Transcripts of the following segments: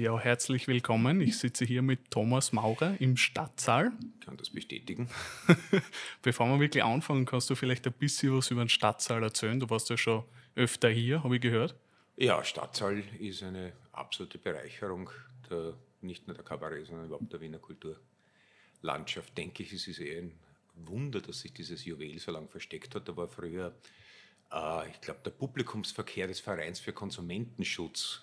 Ja, herzlich willkommen. Ich sitze hier mit Thomas Maurer im Stadtsaal. Ich kann das bestätigen. Bevor wir wirklich anfangen, kannst du vielleicht ein bisschen was über den Stadtsaal erzählen? Du warst ja schon öfter hier, habe ich gehört. Ja, Stadtsaal ist eine absolute Bereicherung der, nicht nur der Kabarett, sondern überhaupt der Wiener Kulturlandschaft. Denke ich, es ist eher ein Wunder, dass sich dieses Juwel so lange versteckt hat. Da war früher, äh, ich glaube, der Publikumsverkehr des Vereins für Konsumentenschutz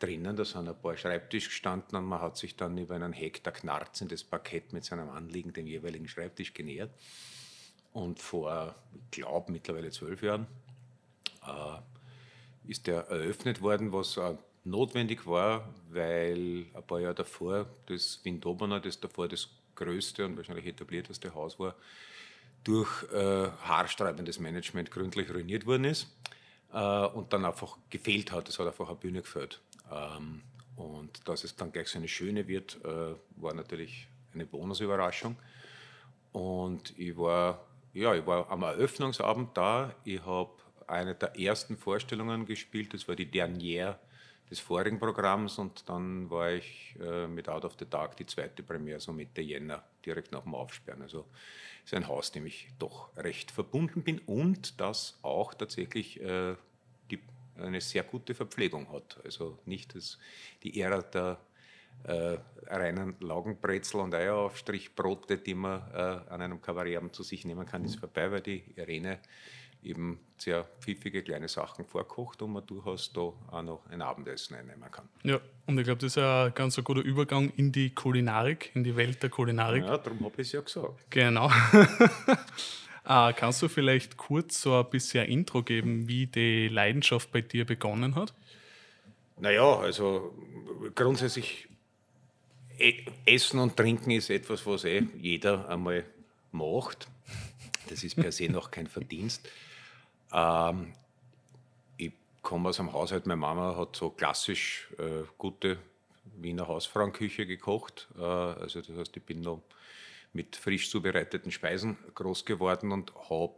drinnen. Da sind ein paar Schreibtische gestanden und man hat sich dann über einen Hektar knarzendes Parkett mit seinem Anliegen dem jeweiligen Schreibtisch genähert. Und vor, ich glaube, mittlerweile zwölf Jahren äh, ist der eröffnet worden, was äh, notwendig war, weil ein paar Jahre davor das Windobana, das davor das größte und wahrscheinlich etablierteste Haus war, durch äh, haarsträubendes Management gründlich ruiniert worden ist äh, und dann einfach gefehlt hat. Es hat einfach eine Bühne gefällt. Ähm, und dass es dann gleich so eine schöne wird, äh, war natürlich eine Bonusüberraschung. Und ich war, ja, ich war am Eröffnungsabend da. Ich habe eine der ersten Vorstellungen gespielt. Das war die Dernière des vorigen Programms. Und dann war ich äh, mit Out of the Dark die zweite Premiere, so Mitte Jänner, direkt nach dem Aufsperren. Also ist ein Haus, dem ich doch recht verbunden bin und das auch tatsächlich äh, eine sehr gute Verpflegung hat. Also nicht das, die Ära der äh, reinen Laugenbrezel und Eieraufstrichbrote, die man äh, an einem Kabarettabend zu sich nehmen kann, ist vorbei, weil die Irene eben sehr pfiffige kleine Sachen vorkocht und man durchaus da auch noch ein Abendessen einnehmen kann. Ja, und ich glaube, das ist ein ganz ein guter Übergang in die Kulinarik, in die Welt der Kulinarik. Ja, darum habe ich es ja gesagt. Genau. Ah, kannst du vielleicht kurz so ein bisschen ein Intro geben, wie die Leidenschaft bei dir begonnen hat? Naja, also grundsätzlich e-, Essen und Trinken ist etwas, was eh jeder einmal macht. Das ist per se noch kein Verdienst. Ähm, ich komme aus einem Haushalt, meine Mama hat so klassisch äh, gute Wiener Hausfrauenküche gekocht. Äh, also das heißt, ich bin noch mit frisch zubereiteten Speisen groß geworden und habe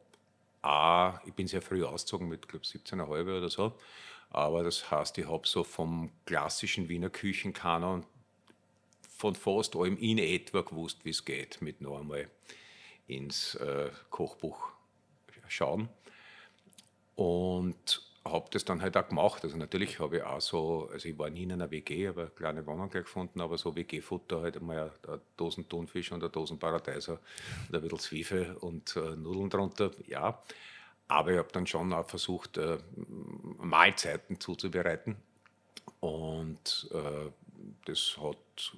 auch, ich bin sehr früh ausgezogen mit, glaube 17,5 oder so, aber das heißt, ich habe so vom klassischen Wiener Küchenkanon von fast allem in etwa gewusst, wie es geht, mit noch einmal ins äh, Kochbuch schauen. Und habe das dann halt auch gemacht. Also natürlich habe ich auch so, also ich war nie in einer WG, habe eine kleine Wohnung gleich gefunden, aber so WG-Futter halt einmal eine Dosen Thunfisch und eine Dosen Paradeiser und ein bisschen Zwiebel und äh, Nudeln drunter, ja. Aber ich habe dann schon auch versucht, äh, Mahlzeiten zuzubereiten und äh, das hat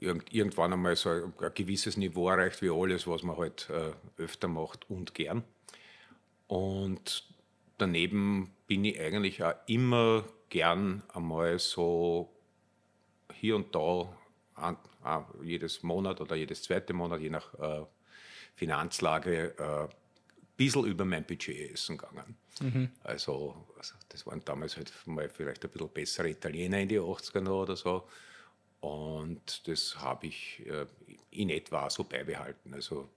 irgend, irgendwann einmal so ein, ein, gewisses Niveau erreicht wie alles, was man halt äh, öfter macht und gern. Und daneben bin ich eigentlich auch immer gern einmal so hier und da jedes Monat oder jedes zweite Monat, je nach äh, Finanzlage, ein äh, bisschen über mein Budget essen gegangen. Mhm. Also, also, das waren damals halt mal vielleicht ein bisschen bessere Italiener in die 80er noch oder so. Und das habe ich äh, in etwa so beibehalten. Also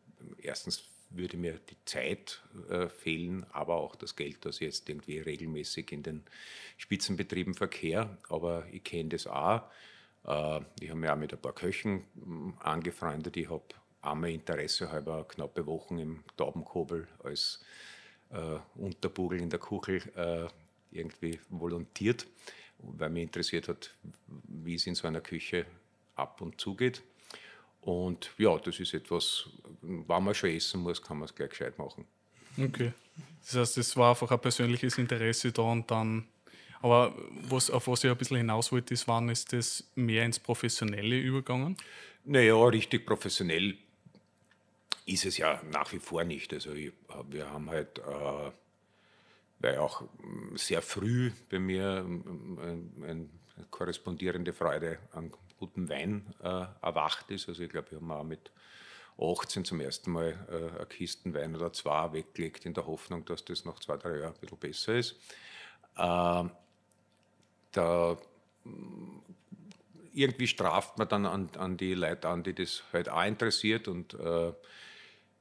erstens würde mir die Zeit äh, fehlen, aber auch das Geld, das jetzt irgendwie regelmäßig in den Spitzenbetrieben verkehrt. Aber ich kenne das auch. Äh, ich habe mich auch mit ein paar Köchen äh, angefreundet. Ich habe einmal Interesse halber knappe Wochen im Taubenkobel als äh, Unterbugel in der Kuchel äh, irgendwie volontiert, weil mich interessiert hat, wie es in so einer Küche ab und zu geht. Und ja, das ist etwas, wenn man schon essen muss, kann man es gleich gescheit machen. Okay. Das heißt, es war einfach ein persönliches Interesse da und dann. Aber was, auf was ich ein bisschen hinaus wollte, ist, wann ist das mehr ins Professionelle übergegangen? Naja, richtig professionell ist es ja nach wie vor nicht. Also ich, wir haben halt, äh, weil auch sehr früh bei mir eine korrespondierende Freude an guten Wein äh, erwacht ist. Also ich glaube, wir haben auch mit 18 zum ersten Mal äh, eine Kisten Wein oder zwei weggelegt, in der Hoffnung, dass das nach zwei, drei Jahren ein bisschen besser ist. Äh, da irgendwie straft man dann an, an, die Leute an, die das halt auch interessiert und äh,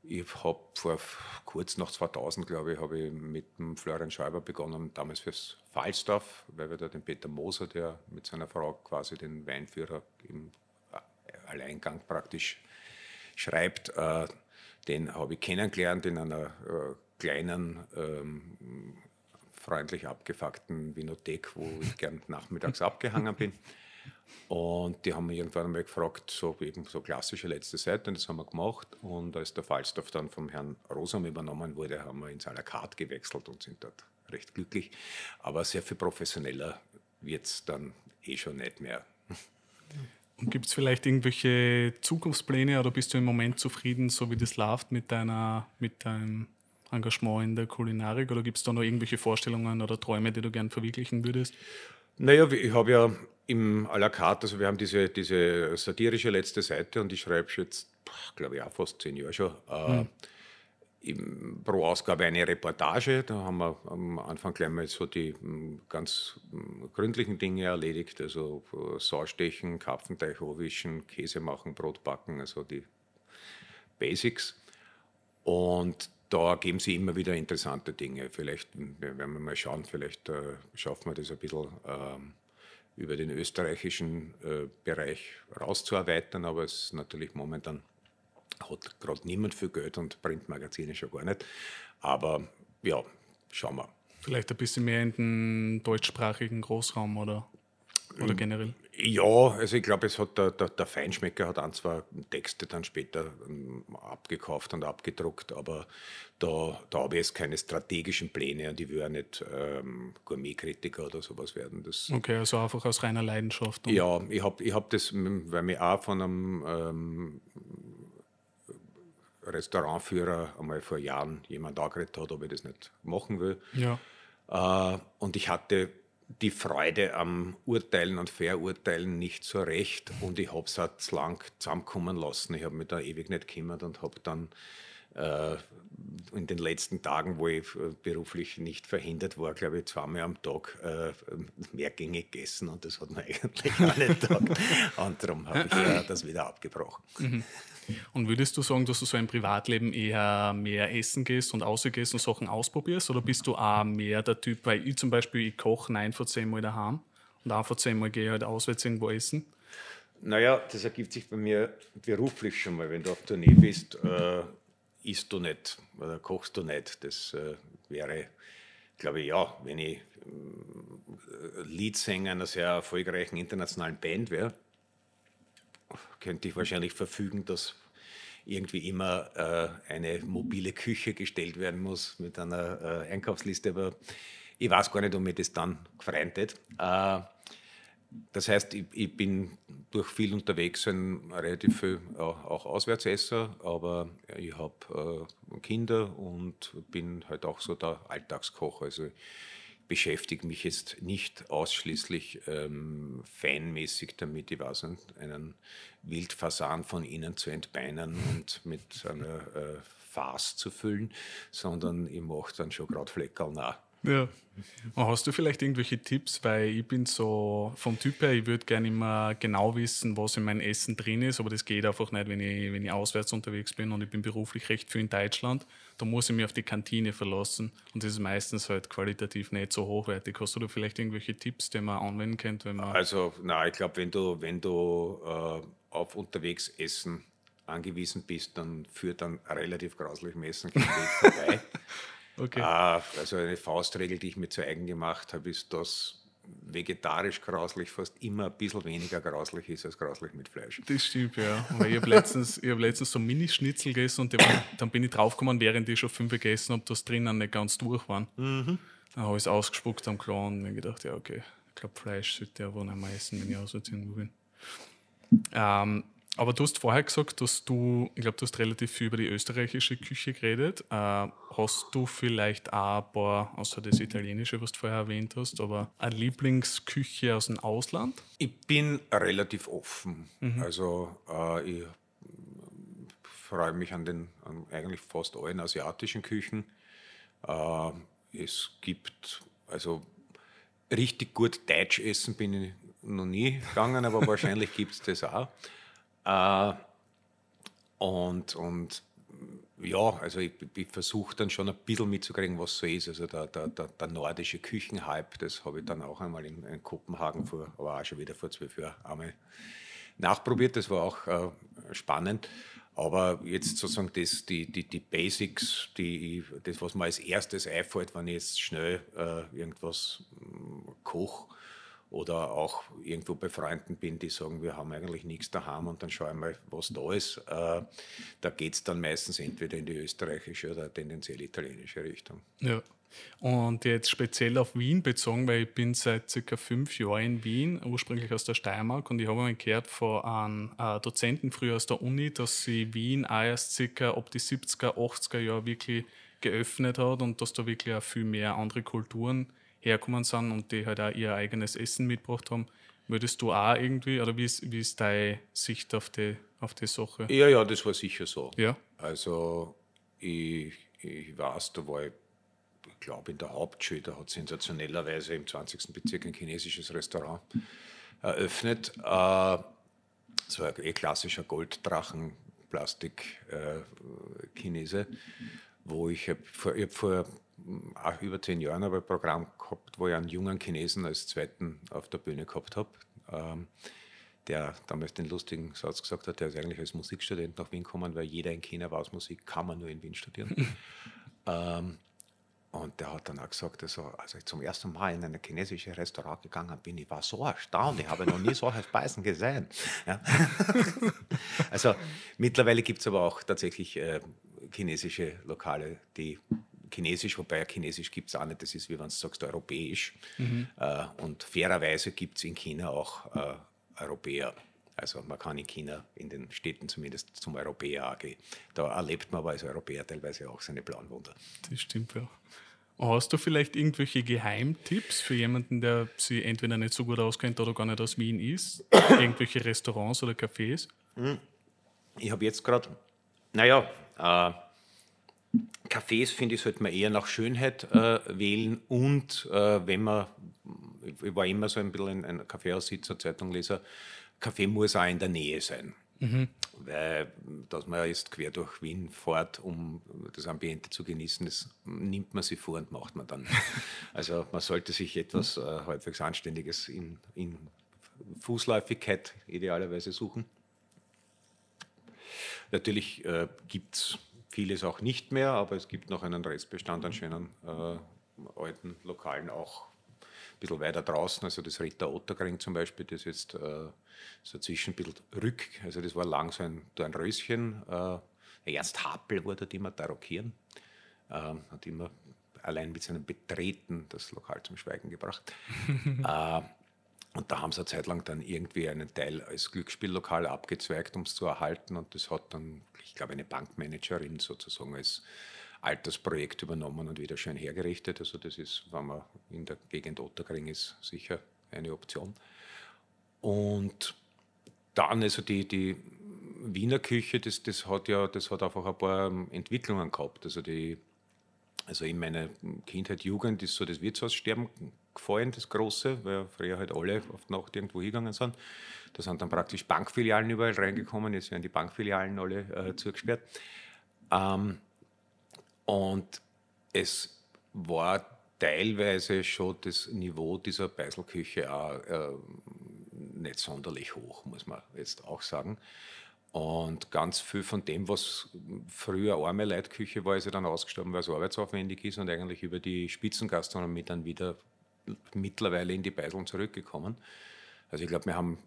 ich habe vor kurz nach 2000, glaube ich, habe ich mit dem Florian Schäuber begonnen, damals fürs Falstaff, weil wir da den Peter Moser, der mit seiner Frau quasi den Weinführer im Alleingang praktisch schreibt, äh, den habe ich kennengelernt in einer äh, kleinen, ähm, freundlich abgefuckten Vinothek, wo ich gern nachmittags abgehangen bin. Und die haben mich irgendwann einmal gefragt, so eben so klassische letzte Seite, und das haben wir gemacht. Und als der Falstaff dann vom Herrn Rosam übernommen wurde, haben wir ins à la carte gewechselt und sind dort recht glücklich. Aber sehr viel professioneller wird es dann eh schon nicht mehr. Und gibt es vielleicht irgendwelche Zukunftspläne oder bist du im Moment zufrieden, so wie das läuft mit, deiner, mit deinem Engagement in der Kulinarik? Oder gibt es da noch irgendwelche Vorstellungen oder Träume, die du gern verwirklichen würdest? Naja, ich habe ja im à la carte, also wir haben diese, diese satirische letzte Seite und ich schreibe jetzt, glaube ich, auch fast zehn Jahre schon, äh, im, pro Ausgabe eine Reportage. Da haben wir am Anfang gleich mal so die m, ganz m, gründlichen Dinge erledigt, also äh, Saustechen, Karpfenteich wischen, Käse machen, Brot backen, also die Basics. Und da geben sie immer wieder interessante Dinge. Vielleicht werden wir mal schauen, vielleicht äh, schaffen wir das ein bisschen ähm, über den österreichischen äh, Bereich rauszuerweitern, aber es ist natürlich momentan hat gerade niemand für Geld und Printmagazine schon gar nicht. Aber ja, schauen wir. Vielleicht ein bisschen mehr in den deutschsprachigen Großraum oder, oder generell? Ja, also ich glaube, es hat der, der, der, Feinschmecker hat ein, zwei Texte dann später ähm, abgekauft und abgedruckt, aber da, da habe ich jetzt keine strategischen Pläne und ich will auch nicht ähm, Gourmetkritiker oder sowas werden. Das, okay, also einfach aus reiner Leidenschaft. Ja, ich habe ich hab das, weil mich auch von einem ähm, Restaurantführer einmal vor Jahren jemand angeredet hat, ob ich das nicht machen will. Ja. Äh, und ich hatte die Freude am Urteilen und Verurteilen nicht so recht und ich habe es auch zu lang zusammenkommen lassen. Ich habe mich da ewig nicht gekümmert und habe dann äh, in den letzten Tagen, wo ich äh, beruflich nicht verhindert war, glaube ich, zweimal am Tag äh, mehrgängig gegessen und das hat mir eigentlich auch nicht taugt. Und darum habe ich ja das wieder abgebrochen. Mhm. Und würdest du sagen, dass du so im Privatleben eher mehr essen gehst und ausgehst und Sachen ausprobierst? Oder bist du auch mehr der Typ, weil ich zum Beispiel, ich koche neun von zehn Mal daheim und ein von zehn Mal gehe ich halt auswärts irgendwo essen? Naja, das ergibt sich bei mir beruflich schon mal. Wenn du auf Tournee bist, äh, isst du nicht oder kochst du nicht. Das äh, wäre, glaube ich, ja, wenn ich äh, Leadsänger einer sehr erfolgreichen internationalen Band wäre, könnte ich wahrscheinlich verfügen, dass irgendwie immer äh, eine mobile Küche gestellt werden muss mit einer äh, Einkaufsliste, aber ich weiß gar nicht, ob mir das dann gefreut Äh, das heißt, ich, ich, bin durch viel unterwegs, ein relativ viel auch Auswärtsesser, aber ich habe äh, Kinder und bin halt auch so der Alltagskoch. Also beschäftige mich jetzt nicht ausschließlich ähm, feinmäßig damit, ich weiß nicht, einen Wildfasan von innen zu entbeinen und mit einer äh, Fass zu füllen, sondern ich mache dann schon gerade Fleckerl nach. Ja. Hast du vielleicht irgendwelche Tipps? Weil ich bin so vom Typ her, ich würde gerne immer genau wissen, was in meinem Essen drin ist, aber das geht einfach nicht, wenn ich, wenn ich auswärts unterwegs bin und ich bin beruflich recht viel in Deutschland. Da muss ich mich auf die Kantine verlassen und das ist meistens halt qualitativ nicht so hochwertig. Hast du da vielleicht irgendwelche Tipps, die man anwenden könnte? Wenn man also, na, ich glaube, wenn du, wenn du äh, auf unterwegs Essen angewiesen bist, dann führt dann relativ grauslich Messen vorbei. Okay. Äh, also eine Faustregel, die ich mir zu eigen gemacht habe, ist, dass vegetarisch grauslich fast immer ein bisschen weniger grauslich ist als grauslich mit Fleisch. Das stimmt, ja. Weil ich habe letztens, hab letztens so Mini-Schnitzel gegessen und waren, dann bin ich draufgekommen, während ich schon fünf gegessen habe, dass drinnen nicht ganz durch waren. Mhm. Dann habe ich es ausgespuckt am Klo und mir gedacht, ja, okay, ich glaube, Fleisch sollte ja wohl am meisten, wenn ich irgendwo bin. Ähm, aber du hast vorher gesagt, dass du, ich glaube, du hast relativ viel über die österreichische Küche geredet. Äh, hast du vielleicht auch ein paar, außer das Italienische, was du vorher erwähnt hast, aber eine Lieblingsküche aus dem Ausland? Ich bin relativ offen. Mhm. Also äh, ich freue mich an den an eigentlich fast allen asiatischen Küchen. Äh, es gibt also richtig gut Deutsch essen bin ich noch nie gegangen, aber wahrscheinlich gibt es das auch. Äh, und, und ja, also ich, ich versuche dann schon ein bisschen mitzukriegen, was so ist. Also der, der, der, der nordische Küchenhype, das habe ich dann auch einmal in, in, Kopenhagen vor, aber auch schon wieder vor zwölf Jahren einmal nachprobiert. Das war auch äh, spannend. Aber jetzt sozusagen das, die, die, die Basics, die, das, was mir als erstes einfällt, wenn ich jetzt schnell äh, irgendwas äh, koche, oder auch irgendwo bei Freunden bin, die sagen, wir haben eigentlich nichts daheim und dann schaue ich mal, was da ist. Äh, da geht es dann meistens entweder in die österreichische oder tendenziell italienische Richtung. Ja. Und jetzt speziell auf Wien bezogen, weil ich bin seit circa fünf Jahren in Wien, ursprünglich aus der Steiermark, und ich habe mal gehört von einem äh, Dozenten früher aus der Uni, dass sie Wien auch erst circa ab die 70er, 80er Jahre wirklich geöffnet hat und dass da wirklich auch viel mehr andere Kulturen herkommen sind und die halt auch ihr eigenes Essen mitgebracht haben. Würdest du auch irgendwie, oder wie ist, wie ist deine Sicht auf die, auf die Sache? Ja, ja, das war sicher so. Ja. Also ich, ich weiß, da war ich, ich glaube in der Hauptschule, da hat sensationellerweise im 20. Bezirk ein chinesisches Restaurant eröffnet. Äh, das war ein klassischer Golddrachen, Plastik-Chinese, äh, wo ich, hab, vor, ich hab vor auch über zehn Jahren habe ich ein Programm gehabt, wo ich einen jungen Chinesen als zweiten auf der Bühne gehabt habe, ähm, der damals den lustigen Satz gesagt hat, der ist eigentlich als Musikstudent nach Wien gekommen, weil jeder in China weiß, Musik kann man nur in Wien studieren. ähm, und der hat dann auch gesagt, also, als ich zum ersten Mal in ein chinesisches Restaurant gegangen bin, ich war so erstaunt, ich habe noch nie solche Speisen gesehen. Ja. also mittlerweile gibt es aber auch tatsächlich äh, chinesische Lokale, die Chinesisch, wobei Chinesisch gibt es auch nicht, das ist, wie wenn du sagst, europäisch. Mhm. Äh, und fairerweise gibt es in China auch äh, Europäer. Also man kann in China, in den Städten zumindest, zum Europäer gehen. Da erlebt man aber als Europäer teilweise auch seine blauen Wunder. Das stimmt, ja. Hast du vielleicht irgendwelche Geheimtipps für jemanden, der sich entweder nicht so gut auskennt oder gar nicht aus Wien ist? irgendwelche Restaurants oder Cafés? Hm. Ich habe jetzt gerade, naja, äh, Cafés, finde ich, sollte man eher nach Schönheit äh, wählen und äh, wenn man, ich war immer so ein bisschen ein Kaffeehaussitzer, Zeitungleser, Kaffee muss auch in der Nähe sein. Mhm. Weil, dass man jetzt quer durch Wien fährt, um das Ambiente zu genießen, das nimmt man sich vor und macht man dann. also man sollte sich etwas äh, halbwegs Anständiges in, in Fußläufigkeit idealerweise suchen. Natürlich äh, gibt es vieles auch nicht mehr, aber es gibt noch einen Restbestand an schönen äh, alten Lokalen auch ein bisschen weiter draußen. Also das Ritter Otterkring zum Beispiel, das jetzt äh, so zwischen ein bisschen rück, also das war lang so ein Dornröschen. Äh, Ernst Happel wurde dort immer tarockieren, äh, hat immer allein mit seinem Betreten das Lokal zum Schweigen gebracht. äh, und da haben sie eine Zeit lang dann irgendwie einen Teil als Glücksspiellokal abgezweigt, um es zu erhalten. Und das hat dann, ich glaube, eine Bankmanagerin sozusagen als Altersprojekt übernommen und wieder schön hergerichtet. Also das ist, wenn man in der Gegend Otterkring ist, sicher eine Option. Und dann, also die, die Wiener Küche, das, das hat ja, das hat einfach ein paar Entwicklungen gehabt. Also die, also in meiner Kindheit, Jugend ist so das Wirtshaussterben gefallen, das große, weil früher halt alle auf die Nacht irgendwo hingegangen sind. Da sind dann praktisch Bankfilialen überall reingekommen, jetzt werden die Bankfilialen alle äh, zugesperrt. Ähm, und es war teilweise schon das Niveau dieser Beiselküche auch äh, nicht sonderlich hoch, muss man jetzt auch sagen. Und ganz viel von dem, was früher arme Leitküche war, ist ja dann ausgestorben, weil es arbeitsaufwendig ist und eigentlich über die Spitzengastronomie dann wieder mittlerweile in die Beiseln zurückgekommen. Also ich glaube, wir haben,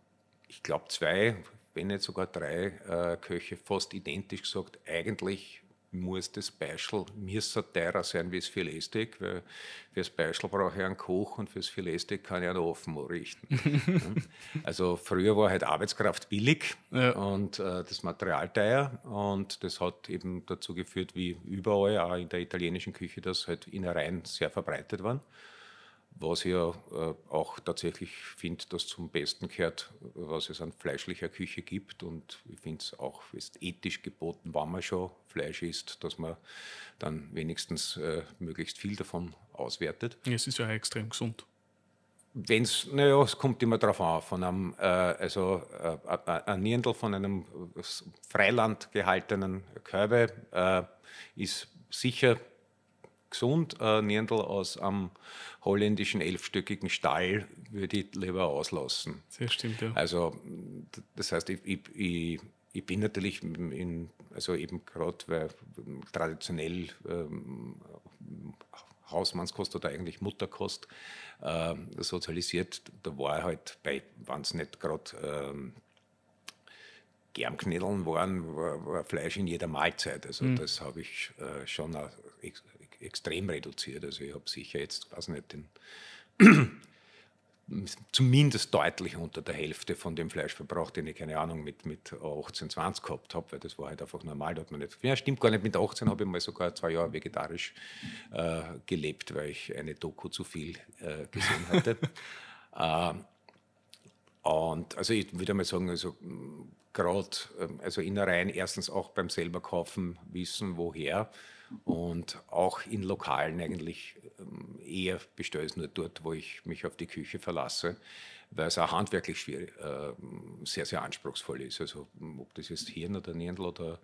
ich glaube, zwei, wenn nicht sogar drei äh, Köche fast identisch gesagt, eigentlich muss das Beispiel mir so teurer sein wie das Filetsteak, weil für das Beispiel brauche ich einen Koch und für das Filetsteak kann ich einen Ofen richten. also früher war halt Arbeitskraft billig ja. und äh, das Material teuer und das hat eben dazu geführt, wie überall, auch in der italienischen Küche, dass halt Innereien sehr verbreitet waren was ich ja äh, auch tatsächlich finde, dass zum Besten gehört, was es an fleischlicher Küche gibt. Und ich finde es auch ist ethisch geboten, wenn man schon Fleisch isst, dass man dann wenigstens äh, möglichst viel davon auswertet. Es ist ja extrem gesund. wenn es, naja, es kommt immer darauf an, von einem, äh, also äh, ein Nierndl von einem Freiland gehaltenen Körbe äh, ist sicher gesund. Ein Nierndl aus einem holländischen elfstöckigen Stall würde ich lieber auslassen. Das stimmt, ja. Also, das heißt, ich, ich, ich, ich bin natürlich in, also eben gerade, weil traditionell ähm, Hausmannskost oder eigentlich Mutterkost äh, sozialisiert, da war halt bei, wenn es nicht gerade ähm, Germknädeln waren, war, war, Fleisch in jeder Mahlzeit. Also mhm. das habe ich äh, schon extrem reduziert. Also ich habe sicher jetzt, weiß nicht, den zumindest deutlich unter der Hälfte von dem Fleischverbrauch, den ich, keine Ahnung, mit, mit 18, 20 gehabt habe, weil das war halt einfach normal. Da hat man nicht, ja, stimmt gar nicht, mit 18 habe ich mal sogar zwei Jahre vegetarisch äh, gelebt, weil ich eine Doku zu viel äh, gesehen hatte. äh, und also ich würde mal sagen, also gerade ähm, also Innereien erstens auch beim selber kaufen wissen, woher und auch in Lokalen eigentlich ähm, eher bestelle es nur dort, wo ich mich auf die Küche verlasse, weil es auch handwerklich schwierig, äh, sehr, sehr anspruchsvoll ist. Also ob das jetzt Hirn oder Nierndl oder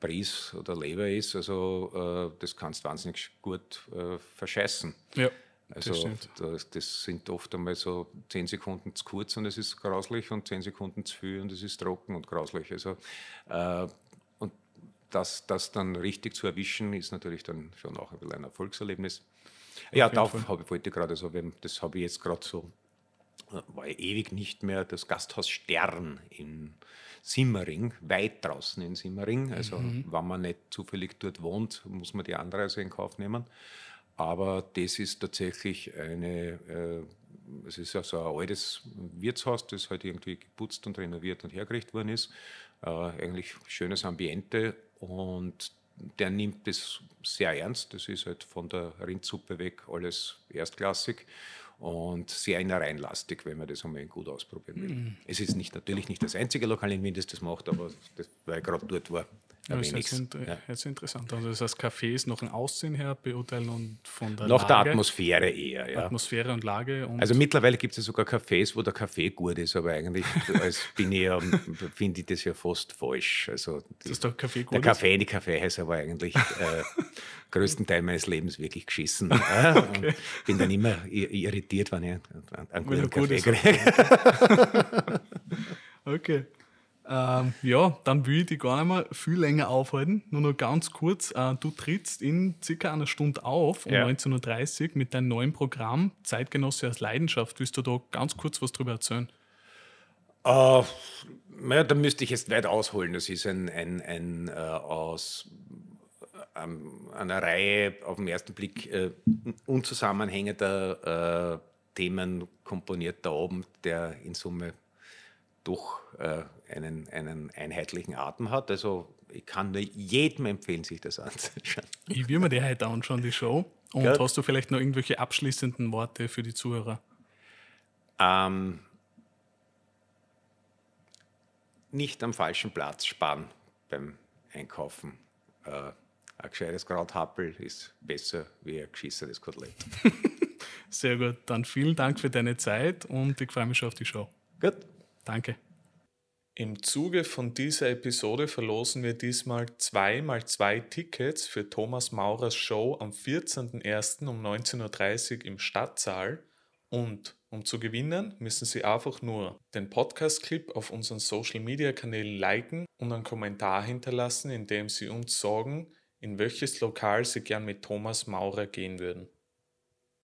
Bries oder Leber ist, also äh, das kannst du wahnsinnig gut äh, verscheißen. Ja. Also das, das, sind oft einmal so zehn Sekunden zu kurz und es ist grauslich und zehn Sekunden zu viel und es ist trocken und grauslich. Also äh, das, das dann richtig zu erwischen, ist natürlich dann schon auch ein Erfolgserlebnis. Ja, darauf habe, ich gerade, also das habe ich jetzt gerade so, äh, war ich ewig nicht mehr, das Gasthaus Stern in Simmering, weit draußen in Simmering. Also mhm. wenn man nicht zufällig dort wohnt, muss man die Anreise in Kauf nehmen. Aber das ist tatsächlich eine, äh, es ist ja so ein altes Wirtshaus, das halt irgendwie geputzt und renoviert und hergerichtet worden ist. Äh, eigentlich schönes Ambiente und der nimmt das sehr ernst. Das ist halt von der Rindsuppe weg alles erstklassig und sehr innerreinlastig, wenn man das einmal gut ausprobieren will. Mm. Es ist nicht, natürlich nicht das einzige Lokal in Wien, das das macht, aber das, weil ich gerade dort war, ja, das ist jetzt, ja. jetzt interessant. Also das Cafés noch ein Aussehen her beurteilen und von der Noch Lage, der Atmosphäre eher, ja. Atmosphäre und Lage. Und also mittlerweile gibt es ja sogar Cafés, wo der Kaffee gut ist, aber eigentlich als bin ich ja, finde ich das ja fast falsch. Also die, Dass der Kaffee gut Der Kaffee, die Kaffeehäuser war eigentlich äh, größten Teil meines Lebens wirklich geschissen. Äh, okay. Bin dann immer irritiert, wenn ich einen guten Kaffee kriege. okay. Ähm, ja, dann will ich dich gar nicht mehr viel länger aufhalten. Nur noch ganz kurz. Äh, du trittst in circa einer Stunde auf, um ja. 19.30 Uhr, mit deinem neuen Programm Zeitgenosse aus Leidenschaft. Willst du da ganz kurz was drüber erzählen? Uh, naja, da müsste ich jetzt weit ausholen. Das ist ein, ein, ein uh, aus ähm, einer Reihe auf den ersten Blick äh, unzusammenhängender äh, Themen komponierter Abend, der in Summe doch äh, einen, einen einheitlichen Atem hat. Also ich kann nur jedem empfehlen, sich das anzuschauen. Ich will mir die heute anschauen, die Show. Und Gut. hast du vielleicht noch irgendwelche abschließenden Worte für die Zuhörer? Ähm, nicht am falschen Platz sparen beim Einkaufen. Äh, ein gescheites Krauthappel ist besser wie ein geschissenes Kotelett. Sehr gut. Dann vielen Dank für deine Zeit und ich freue mich schon auf die Show. Gut. Danke. Im Zuge von dieser Episode verlosen wir diesmal zwei mal zwei Tickets für Thomas Maurers Show am 14.01. um 19.30 Uhr im Stadtsaal. Und um zu gewinnen, müssen Sie einfach nur den Podcast-Clip auf unseren Social-Media-Kanälen liken und einen Kommentar hinterlassen, in dem Sie uns sagen, in welches Lokal Sie gern mit Thomas Maurer gehen würden.